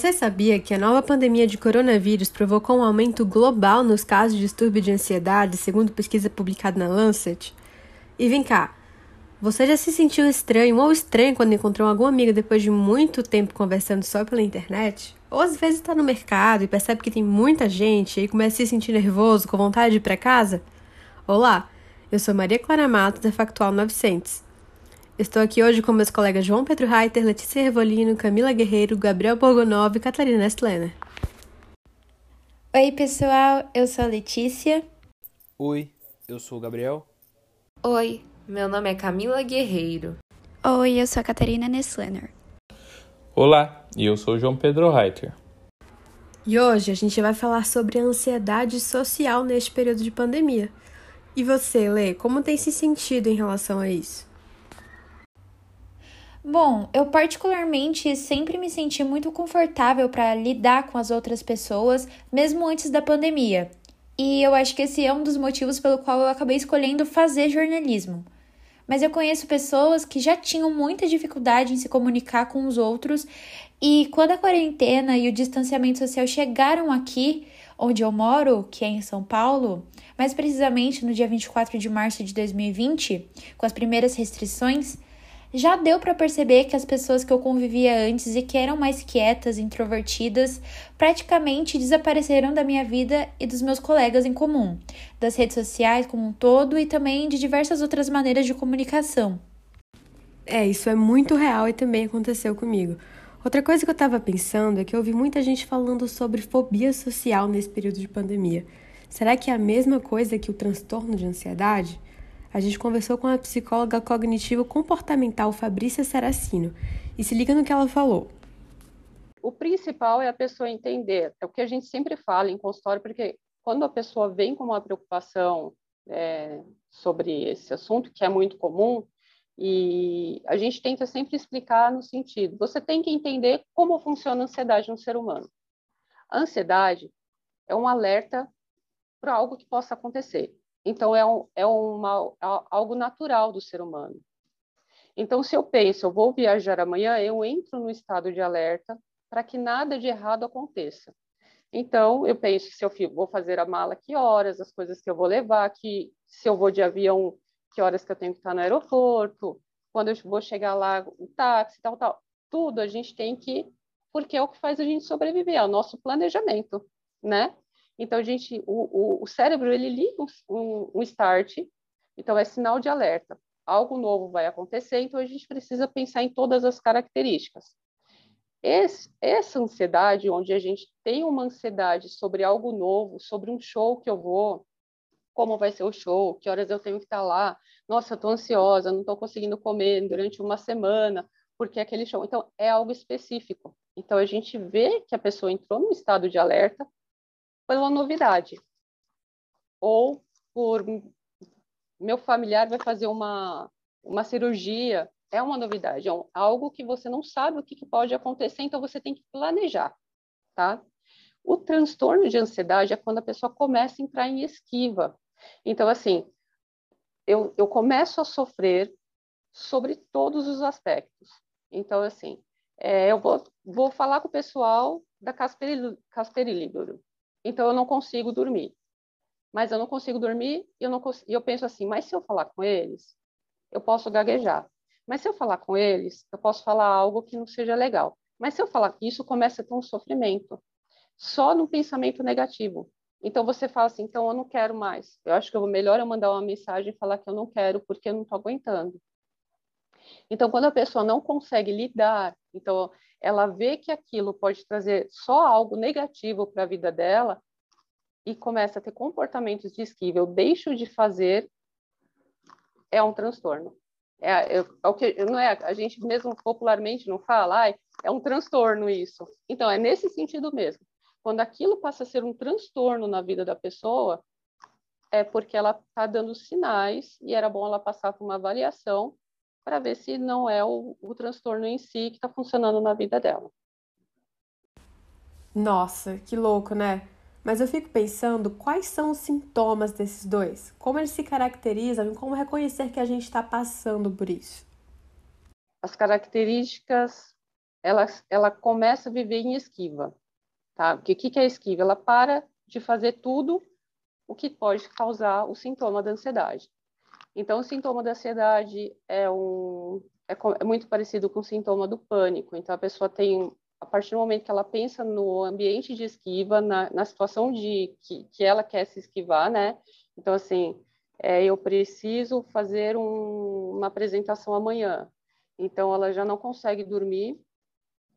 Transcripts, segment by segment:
Você sabia que a nova pandemia de coronavírus provocou um aumento global nos casos de distúrbio de ansiedade, segundo pesquisa publicada na Lancet? E vem cá, você já se sentiu estranho ou estranho quando encontrou algum amigo depois de muito tempo conversando só pela internet? Ou às vezes está no mercado e percebe que tem muita gente e começa a se sentir nervoso, com vontade de ir para casa? Olá, eu sou Maria Clara Matos, da Factual 900. Estou aqui hoje com meus colegas João Pedro Reiter, Letícia Revolino, Camila Guerreiro, Gabriel Borgonov e Catarina Estlena. Oi, pessoal, eu sou a Letícia. Oi, eu sou o Gabriel. Oi, meu nome é Camila Guerreiro. Oi, eu sou a Catarina Nesslener. Olá, eu sou João Pedro Reiter. E hoje a gente vai falar sobre a ansiedade social neste período de pandemia. E você, Lê, como tem se sentido em relação a isso? Bom, eu particularmente sempre me senti muito confortável para lidar com as outras pessoas, mesmo antes da pandemia. E eu acho que esse é um dos motivos pelo qual eu acabei escolhendo fazer jornalismo mas eu conheço pessoas que já tinham muita dificuldade em se comunicar com os outros e quando a quarentena e o distanciamento social chegaram aqui, onde eu moro, que é em São Paulo, mais precisamente no dia 24 de março de 2020, com as primeiras restrições, já deu para perceber que as pessoas que eu convivia antes e que eram mais quietas, introvertidas, praticamente desapareceram da minha vida e dos meus colegas em comum, das redes sociais como um todo e também de diversas outras maneiras de comunicação. É, isso é muito real e também aconteceu comigo. Outra coisa que eu estava pensando é que eu ouvi muita gente falando sobre fobia social nesse período de pandemia. Será que é a mesma coisa que o transtorno de ansiedade? A gente conversou com a psicóloga cognitivo-comportamental Fabrícia Saracino e se liga no que ela falou. O principal é a pessoa entender, é o que a gente sempre fala em consultório, porque quando a pessoa vem com uma preocupação é, sobre esse assunto, que é muito comum, e a gente tenta sempre explicar no sentido, você tem que entender como funciona a ansiedade no ser humano. A ansiedade é um alerta para algo que possa acontecer. Então, é, um, é uma, algo natural do ser humano. Então, se eu penso, eu vou viajar amanhã, eu entro no estado de alerta para que nada de errado aconteça. Então, eu penso se eu vou fazer a mala, que horas, as coisas que eu vou levar, que se eu vou de avião, que horas que eu tenho que estar no aeroporto, quando eu vou chegar lá, o táxi, tal, tal. Tudo a gente tem que, porque é o que faz a gente sobreviver, é o nosso planejamento, né? Então, gente, o, o, o cérebro, ele liga um, um start, então é sinal de alerta. Algo novo vai acontecer, então a gente precisa pensar em todas as características. Esse, essa ansiedade, onde a gente tem uma ansiedade sobre algo novo, sobre um show que eu vou, como vai ser o show, que horas eu tenho que estar lá, nossa, estou ansiosa, não estou conseguindo comer durante uma semana, porque é aquele show. Então, é algo específico. Então, a gente vê que a pessoa entrou num estado de alerta, pela novidade. Ou por meu familiar vai fazer uma, uma cirurgia, é uma novidade, é um, algo que você não sabe o que, que pode acontecer, então você tem que planejar, tá? O transtorno de ansiedade é quando a pessoa começa a entrar em esquiva. Então, assim, eu, eu começo a sofrer sobre todos os aspectos. Então, assim, é, eu vou, vou falar com o pessoal da Casper, Casperilídoro. Então eu não consigo dormir. Mas eu não consigo dormir e eu, não eu penso assim, mas se eu falar com eles, eu posso gaguejar. Mas se eu falar com eles, eu posso falar algo que não seja legal. Mas se eu falar, isso começa a ter um sofrimento. Só no pensamento negativo. Então você fala assim, então eu não quero mais. Eu acho que eu melhor eu mandar uma mensagem e falar que eu não quero porque eu não estou aguentando. Então quando a pessoa não consegue lidar, então ela vê que aquilo pode trazer só algo negativo para a vida dela e começa a ter comportamentos de esquiva, eu deixo de fazer, é um transtorno. É, é, é, o que não é a gente mesmo popularmente não fala, ah, é um transtorno isso. Então é nesse sentido mesmo. Quando aquilo passa a ser um transtorno na vida da pessoa, é porque ela está dando sinais e era bom ela passar por uma avaliação para ver se não é o, o transtorno em si que está funcionando na vida dela. Nossa, que louco, né? Mas eu fico pensando quais são os sintomas desses dois, como eles se caracterizam e como reconhecer que a gente está passando por isso. As características ela, ela começa a viver em esquiva. Tá? O que, que é esquiva? Ela para de fazer tudo o que pode causar o sintoma da ansiedade. Então, o sintoma da ansiedade é, um, é, é muito parecido com o sintoma do pânico. Então, a pessoa tem, a partir do momento que ela pensa no ambiente de esquiva, na, na situação de que, que ela quer se esquivar, né? Então, assim, é, eu preciso fazer um, uma apresentação amanhã. Então, ela já não consegue dormir,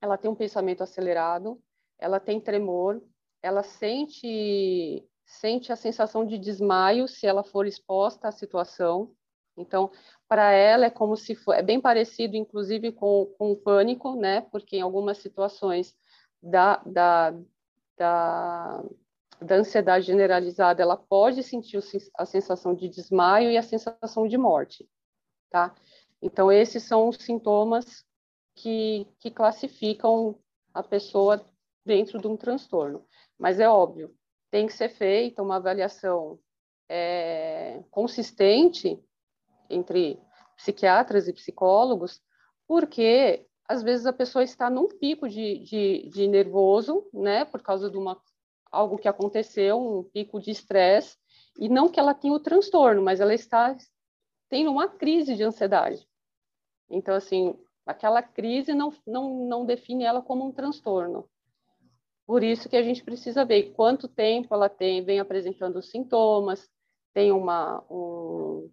ela tem um pensamento acelerado, ela tem tremor, ela sente sente a sensação de desmaio se ela for exposta à situação. Então, para ela é como se for, é bem parecido, inclusive, com, com o pânico, né? Porque em algumas situações da, da, da, da ansiedade generalizada, ela pode sentir a sensação de desmaio e a sensação de morte, tá? Então, esses são os sintomas que, que classificam a pessoa dentro de um transtorno. Mas é óbvio, tem que ser feita uma avaliação é, consistente entre psiquiatras e psicólogos, porque às vezes a pessoa está num pico de, de, de nervoso, né, por causa de uma, algo que aconteceu, um pico de estresse, e não que ela tenha o transtorno, mas ela está tendo uma crise de ansiedade. Então, assim, aquela crise não, não, não define ela como um transtorno. Por isso que a gente precisa ver quanto tempo ela tem, vem apresentando sintomas, tem uma, um,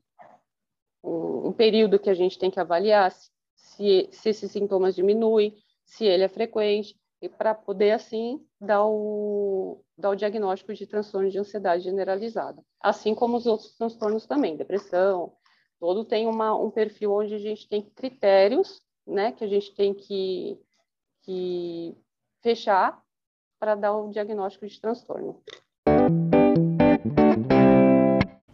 um, período que a gente tem que avaliar se, se esses sintomas diminuem, se ele é frequente, e para poder, assim, dar o, dar o diagnóstico de transtorno de ansiedade generalizada. Assim como os outros transtornos também, depressão, todo tem uma, um perfil onde a gente tem critérios, né, que a gente tem que, que fechar para dar o diagnóstico de transtorno.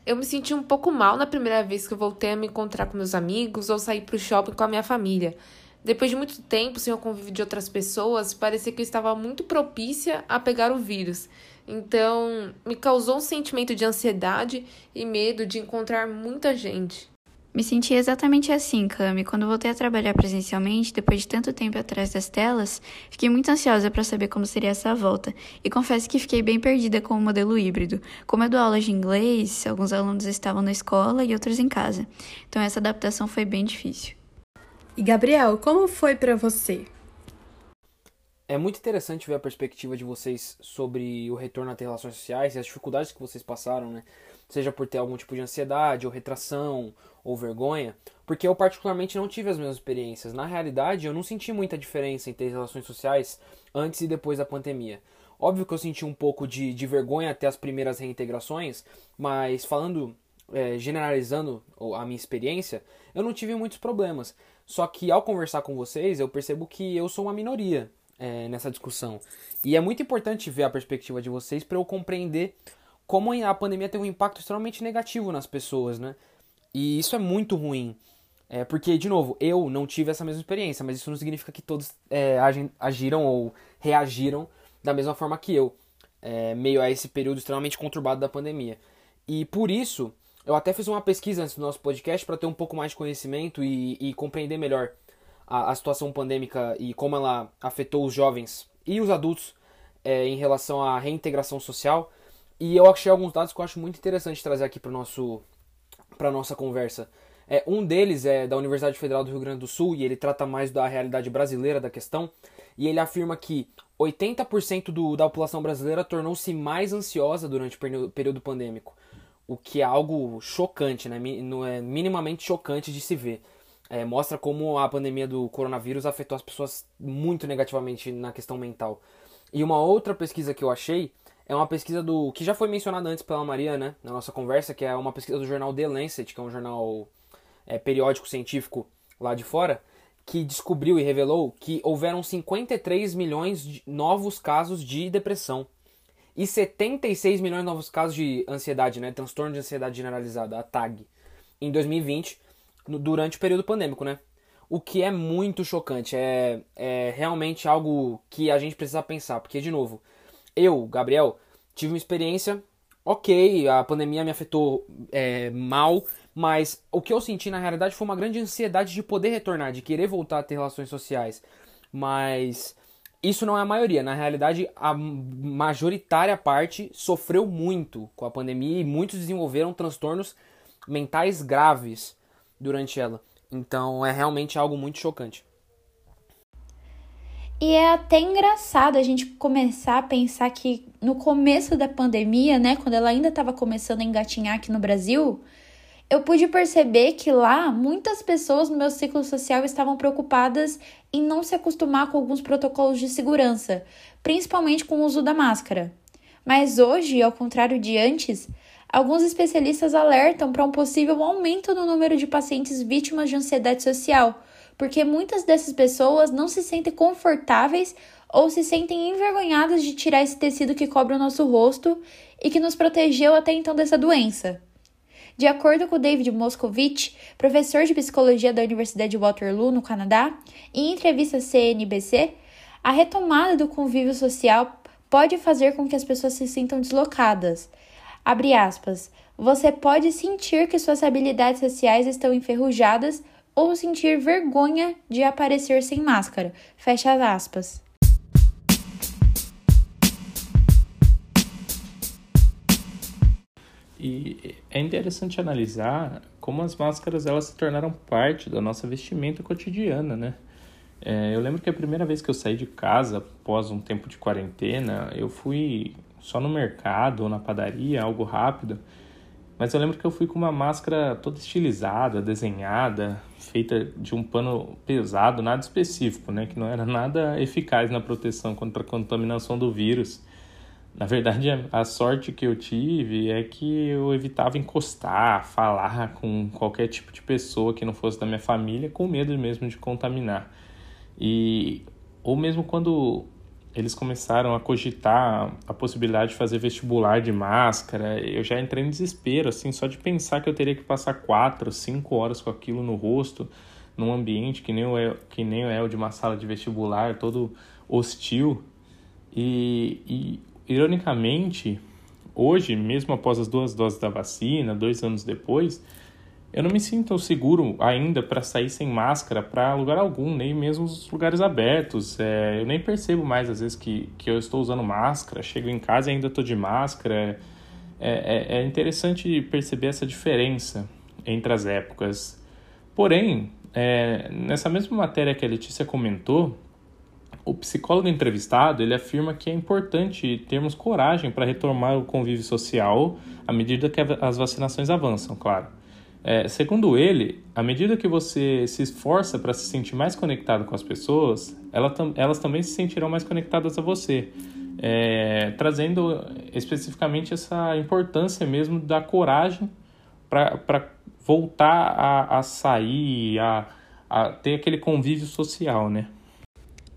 Eu me senti um pouco mal na primeira vez que eu voltei a me encontrar com meus amigos ou sair para o shopping com a minha família. Depois de muito tempo sem o convívio de outras pessoas, parecia que eu estava muito propícia a pegar o vírus. Então, me causou um sentimento de ansiedade e medo de encontrar muita gente. Me senti exatamente assim, Cami. Quando voltei a trabalhar presencialmente, depois de tanto tempo atrás das telas, fiquei muito ansiosa para saber como seria essa volta. E confesso que fiquei bem perdida com o modelo híbrido. Como eu dou aulas de inglês, alguns alunos estavam na escola e outros em casa. Então essa adaptação foi bem difícil. E Gabriel, como foi para você? É muito interessante ver a perspectiva de vocês sobre o retorno a ter relações sociais e as dificuldades que vocês passaram, né? Seja por ter algum tipo de ansiedade ou retração ou vergonha, porque eu particularmente não tive as mesmas experiências. Na realidade, eu não senti muita diferença em ter relações sociais antes e depois da pandemia. Óbvio que eu senti um pouco de, de vergonha até as primeiras reintegrações, mas falando, é, generalizando a minha experiência, eu não tive muitos problemas. Só que ao conversar com vocês, eu percebo que eu sou uma minoria é, nessa discussão. E é muito importante ver a perspectiva de vocês para eu compreender como a pandemia teve um impacto extremamente negativo nas pessoas, né? E isso é muito ruim. É, porque, de novo, eu não tive essa mesma experiência, mas isso não significa que todos é, agiram ou reagiram da mesma forma que eu, é, meio a esse período extremamente conturbado da pandemia. E por isso, eu até fiz uma pesquisa antes do nosso podcast para ter um pouco mais de conhecimento e, e compreender melhor a, a, situação pandêmica e como ela afetou os jovens e os adultos é, em relação à reintegração social. E eu achei alguns dados que eu acho muito interessante trazer aqui para nosso para nossa conversa. É, um deles é da Universidade Federal do Rio Grande do Sul e ele trata mais da realidade brasileira da questão. E ele afirma que 80% do, da população brasileira tornou-se mais ansiosa durante o período pandêmico, o que é algo chocante, né? Não é minimamente chocante de se ver. É, mostra como a pandemia do coronavírus afetou as pessoas muito negativamente na questão mental. E uma outra pesquisa que eu achei é uma pesquisa do que já foi mencionada antes pela Maria, né, na nossa conversa, que é uma pesquisa do jornal The Lancet, que é um jornal é, periódico científico lá de fora, que descobriu e revelou que houveram 53 milhões de novos casos de depressão e 76 milhões de novos casos de ansiedade, né, transtorno de ansiedade generalizada, a TAG, em 2020, no, durante o período pandêmico, né? O que é muito chocante, é, é realmente algo que a gente precisa pensar, porque, de novo, eu, Gabriel, tive uma experiência ok, a pandemia me afetou é, mal, mas o que eu senti na realidade foi uma grande ansiedade de poder retornar, de querer voltar a ter relações sociais. Mas isso não é a maioria. Na realidade, a majoritária parte sofreu muito com a pandemia e muitos desenvolveram transtornos mentais graves durante ela. Então é realmente algo muito chocante. E é até engraçado a gente começar a pensar que no começo da pandemia, né, quando ela ainda estava começando a engatinhar aqui no Brasil, eu pude perceber que lá muitas pessoas no meu ciclo social estavam preocupadas em não se acostumar com alguns protocolos de segurança, principalmente com o uso da máscara. Mas hoje, ao contrário de antes, alguns especialistas alertam para um possível aumento no número de pacientes vítimas de ansiedade social porque muitas dessas pessoas não se sentem confortáveis ou se sentem envergonhadas de tirar esse tecido que cobre o nosso rosto e que nos protegeu até então dessa doença. De acordo com David Moscovitch, professor de psicologia da Universidade de Waterloo, no Canadá, em entrevista à CNBC, a retomada do convívio social pode fazer com que as pessoas se sintam deslocadas. Abre aspas. Você pode sentir que suas habilidades sociais estão enferrujadas ou sentir vergonha de aparecer sem máscara. Fecha as aspas. E é interessante analisar como as máscaras elas se tornaram parte da nossa vestimenta cotidiana, né? É, eu lembro que a primeira vez que eu saí de casa após um tempo de quarentena, eu fui só no mercado ou na padaria, algo rápido. Mas eu lembro que eu fui com uma máscara toda estilizada, desenhada, feita de um pano pesado, nada específico, né? Que não era nada eficaz na proteção contra a contaminação do vírus. Na verdade, a sorte que eu tive é que eu evitava encostar, falar com qualquer tipo de pessoa que não fosse da minha família, com medo mesmo de contaminar. E ou mesmo quando eles começaram a cogitar a possibilidade de fazer vestibular de máscara. Eu já entrei em desespero, assim, só de pensar que eu teria que passar quatro, cinco horas com aquilo no rosto, num ambiente que nem é, que nem é o de uma sala de vestibular, todo hostil. E, e ironicamente, hoje, mesmo após as duas doses da vacina, dois anos depois, eu não me sinto seguro ainda para sair sem máscara para lugar algum, nem mesmo os lugares abertos. É, eu nem percebo mais às vezes que, que eu estou usando máscara, chego em casa e ainda estou de máscara. É, é, é interessante perceber essa diferença entre as épocas. Porém, é, nessa mesma matéria que a Letícia comentou, o psicólogo entrevistado ele afirma que é importante termos coragem para retomar o convívio social à medida que as vacinações avançam, claro. É, segundo ele, à medida que você se esforça para se sentir mais conectado com as pessoas, ela, elas também se sentirão mais conectadas a você, é, trazendo especificamente essa importância mesmo da coragem para voltar a, a sair, a, a ter aquele convívio social, né?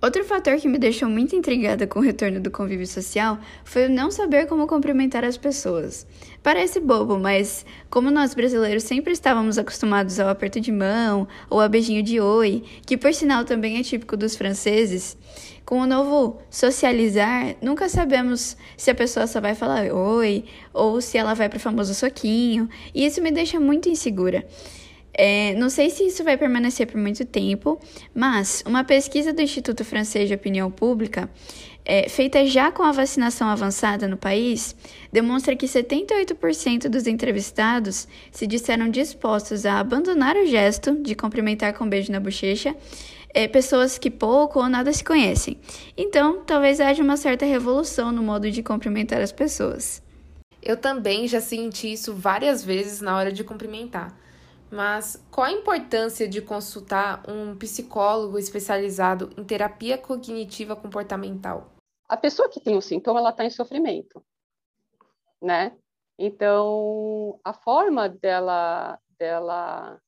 Outro fator que me deixou muito intrigada com o retorno do convívio social foi o não saber como cumprimentar as pessoas. Parece bobo, mas como nós brasileiros sempre estávamos acostumados ao aperto de mão ou a beijinho de oi, que por sinal também é típico dos franceses, com o novo socializar, nunca sabemos se a pessoa só vai falar oi ou se ela vai para o famoso soquinho, e isso me deixa muito insegura. É, não sei se isso vai permanecer por muito tempo, mas uma pesquisa do Instituto Francês de Opinião Pública, é, feita já com a vacinação avançada no país, demonstra que 78% dos entrevistados se disseram dispostos a abandonar o gesto de cumprimentar com um beijo na bochecha é, pessoas que pouco ou nada se conhecem. Então, talvez haja uma certa revolução no modo de cumprimentar as pessoas. Eu também já senti isso várias vezes na hora de cumprimentar. Mas qual a importância de consultar um psicólogo especializado em terapia cognitiva comportamental? A pessoa que tem o sintoma, ela está em sofrimento, né? Então, a forma dela, dela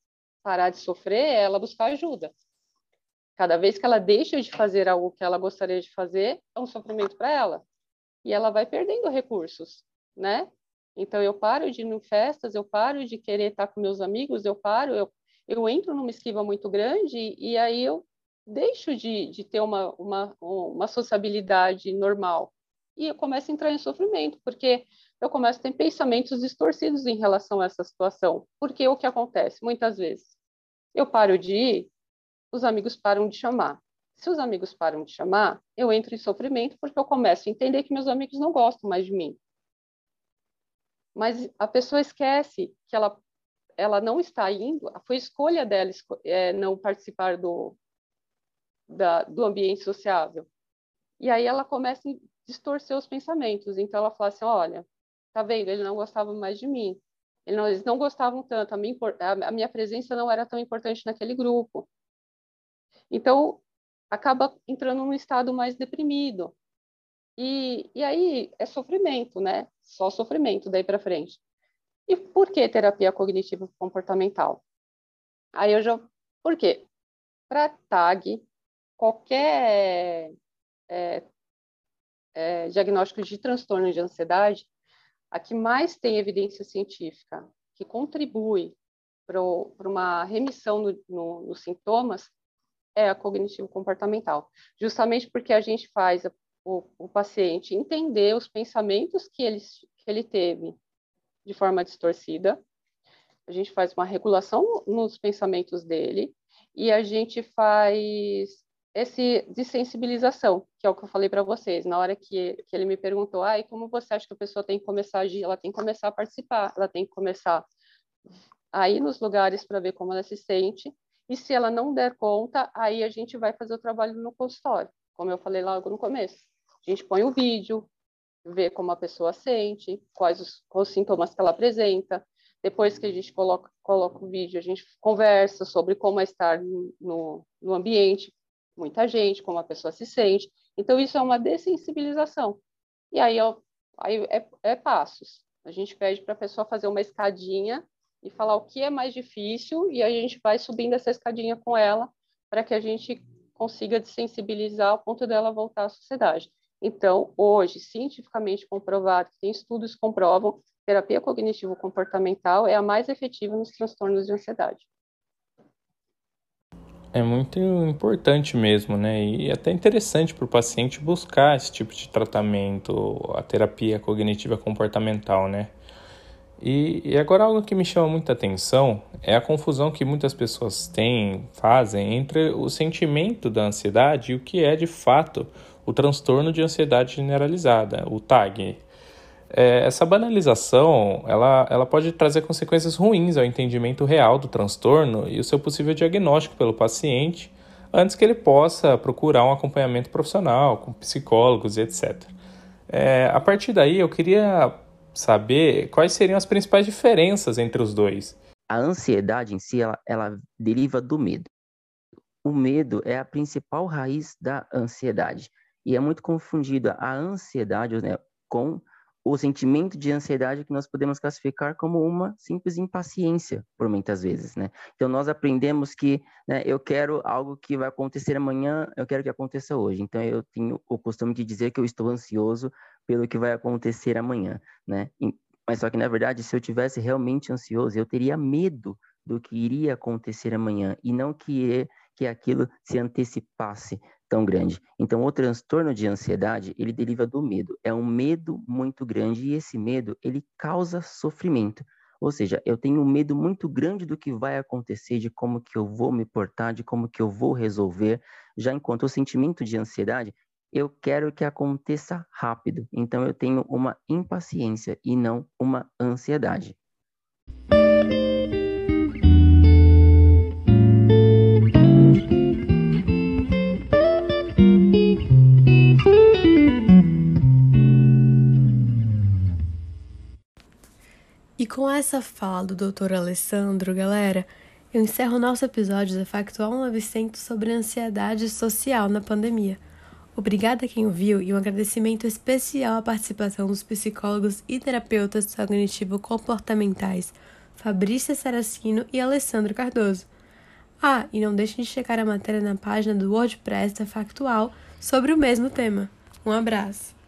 parar de sofrer é ela buscar ajuda. Cada vez que ela deixa de fazer algo que ela gostaria de fazer, é um sofrimento para ela. E ela vai perdendo recursos, né? Então, eu paro de ir em festas, eu paro de querer estar com meus amigos, eu paro, eu, eu entro numa esquiva muito grande e aí eu deixo de, de ter uma, uma, uma sociabilidade normal. E eu começo a entrar em sofrimento, porque eu começo a ter pensamentos distorcidos em relação a essa situação. Porque o que acontece? Muitas vezes eu paro de ir, os amigos param de chamar. Se os amigos param de chamar, eu entro em sofrimento porque eu começo a entender que meus amigos não gostam mais de mim. Mas a pessoa esquece que ela, ela não está indo, foi escolha dela é, não participar do, da, do ambiente sociável. E aí ela começa a distorcer os pensamentos. Então ela fala assim: olha, tá vendo? Ele não gostava mais de mim. Ele não, eles não gostavam tanto. A minha, a minha presença não era tão importante naquele grupo. Então acaba entrando num estado mais deprimido. E, e aí é sofrimento, né? Só sofrimento daí para frente. E por que terapia cognitivo comportamental? Aí eu já. Por quê? Para TAG, qualquer é, é, diagnóstico de transtorno de ansiedade, a que mais tem evidência científica que contribui para uma remissão no, no, nos sintomas é a cognitivo-comportamental, justamente porque a gente faz a, o, o, paciente entender os pensamentos que ele, que ele teve de forma distorcida, a gente faz uma regulação nos pensamentos dele e a gente faz esse desensibilização, que é o que eu falei para vocês, na hora que, que ele me perguntou, ah, como você acha que a pessoa tem que começar a agir? Ela tem que começar a participar, ela tem que começar a ir nos lugares para ver como ela se sente, e se ela não der conta, aí a gente vai fazer o trabalho no consultório, como eu falei logo no começo. A gente põe o vídeo, vê como a pessoa sente, quais os, os sintomas que ela apresenta, depois que a gente coloca, coloca o vídeo, a gente conversa sobre como é estar no, no ambiente, muita gente, como a pessoa se sente. Então, isso é uma dessensibilização. E aí, aí é, é passos. A gente pede para a pessoa fazer uma escadinha e falar o que é mais difícil, e a gente vai subindo essa escadinha com ela para que a gente consiga desensibilizar ao ponto dela voltar à sociedade. Então, hoje, cientificamente comprovado, tem estudos que comprovam, terapia cognitivo-comportamental é a mais efetiva nos transtornos de ansiedade. É muito importante mesmo, né? E até interessante para o paciente buscar esse tipo de tratamento, a terapia cognitiva comportamental, né? E, e agora algo que me chama muita atenção é a confusão que muitas pessoas têm, fazem entre o sentimento da ansiedade e o que é de fato o transtorno de ansiedade generalizada, o TAG, é, essa banalização ela, ela pode trazer consequências ruins ao entendimento real do transtorno e o seu possível diagnóstico pelo paciente antes que ele possa procurar um acompanhamento profissional com psicólogos e etc. É, a partir daí, eu queria saber quais seriam as principais diferenças entre os dois. A ansiedade em si, ela, ela deriva do medo. O medo é a principal raiz da ansiedade. E é muito confundida a ansiedade né, com o sentimento de ansiedade que nós podemos classificar como uma simples impaciência, por muitas vezes, né? Então, nós aprendemos que né, eu quero algo que vai acontecer amanhã, eu quero que aconteça hoje. Então, eu tenho o costume de dizer que eu estou ansioso pelo que vai acontecer amanhã, né? Mas só que, na verdade, se eu tivesse realmente ansioso, eu teria medo do que iria acontecer amanhã e não que, que aquilo se antecipasse, tão grande. Então, o transtorno de ansiedade, ele deriva do medo. É um medo muito grande e esse medo, ele causa sofrimento. Ou seja, eu tenho um medo muito grande do que vai acontecer, de como que eu vou me portar, de como que eu vou resolver. Já enquanto o sentimento de ansiedade, eu quero que aconteça rápido. Então, eu tenho uma impaciência e não uma ansiedade. Essa fala do Dr. Alessandro, galera, eu encerro nosso episódio da Factual 900 sobre ansiedade social na pandemia. Obrigada a quem ouviu e um agradecimento especial à participação dos psicólogos e terapeutas cognitivo-comportamentais Fabrícia Saracino e Alessandro Cardoso. Ah, e não deixem de checar a matéria na página do WordPress da Factual sobre o mesmo tema. Um abraço!